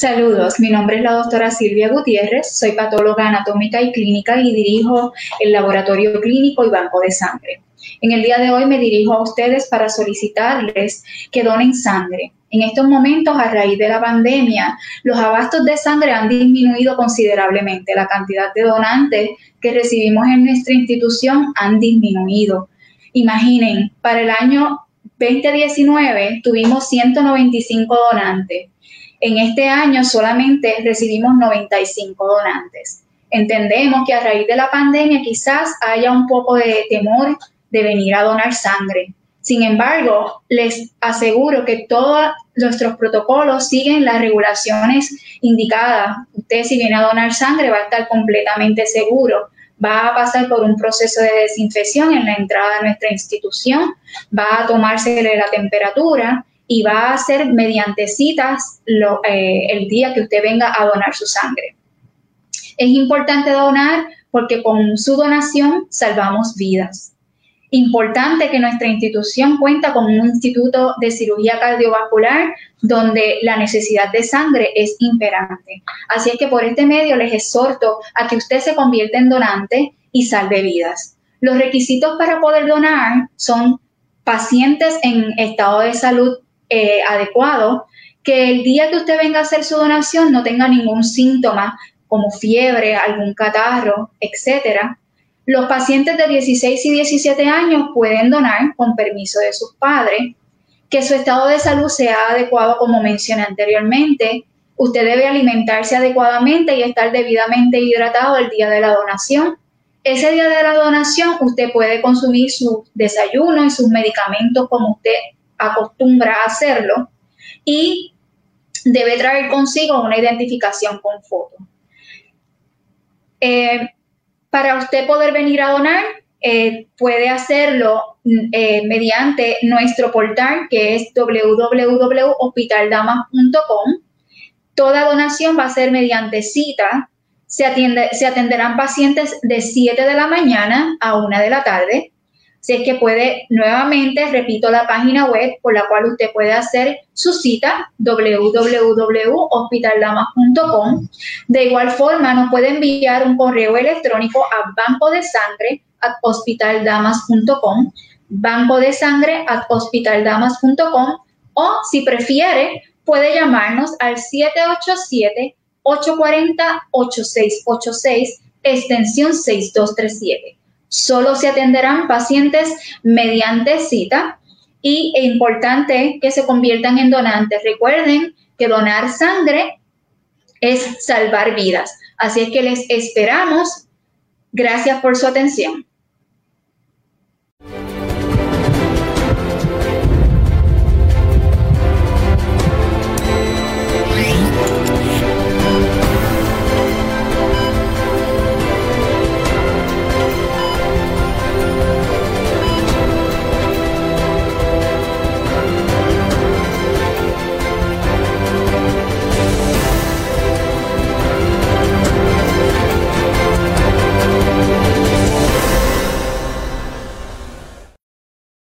Saludos, mi nombre es la doctora Silvia Gutiérrez, soy patóloga anatómica y clínica y dirijo el laboratorio clínico y banco de sangre. En el día de hoy me dirijo a ustedes para solicitarles que donen sangre. En estos momentos, a raíz de la pandemia, los abastos de sangre han disminuido considerablemente. La cantidad de donantes que recibimos en nuestra institución han disminuido. Imaginen, para el año 2019 tuvimos 195 donantes en este año solamente recibimos 95 donantes. Entendemos que a raíz de la pandemia quizás haya un poco de temor de venir a donar sangre. Sin embargo, les aseguro que todos nuestros protocolos siguen las regulaciones indicadas. Usted si viene a donar sangre va a estar completamente seguro. Va a pasar por un proceso de desinfección en la entrada de nuestra institución, va a tomarse la temperatura, y va a ser mediante citas eh, el día que usted venga a donar su sangre. Es importante donar porque con su donación salvamos vidas. Importante que nuestra institución cuenta con un instituto de cirugía cardiovascular donde la necesidad de sangre es imperante. Así es que por este medio les exhorto a que usted se convierta en donante y salve vidas. Los requisitos para poder donar son pacientes en estado de salud eh, adecuado, que el día que usted venga a hacer su donación no tenga ningún síntoma como fiebre, algún catarro, etcétera. Los pacientes de 16 y 17 años pueden donar con permiso de sus padres, que su estado de salud sea adecuado como mencioné anteriormente. Usted debe alimentarse adecuadamente y estar debidamente hidratado el día de la donación. Ese día de la donación usted puede consumir su desayuno y sus medicamentos como usted acostumbra a hacerlo y debe traer consigo una identificación con foto. Eh, para usted poder venir a donar, eh, puede hacerlo eh, mediante nuestro portal que es www.hospitaldamas.com. Toda donación va a ser mediante cita. Se, atiende, se atenderán pacientes de 7 de la mañana a 1 de la tarde. Si es que puede, nuevamente, repito la página web por la cual usted puede hacer su cita, www.hospitaldamas.com. De igual forma, nos puede enviar un correo electrónico a banco de sangre at hospitaldamas.com, banco de sangre at hospitaldamas.com o si prefiere, puede llamarnos al 787-840-8686, extensión 6237. Solo se atenderán pacientes mediante cita y es importante que se conviertan en donantes. Recuerden que donar sangre es salvar vidas. Así es que les esperamos. Gracias por su atención.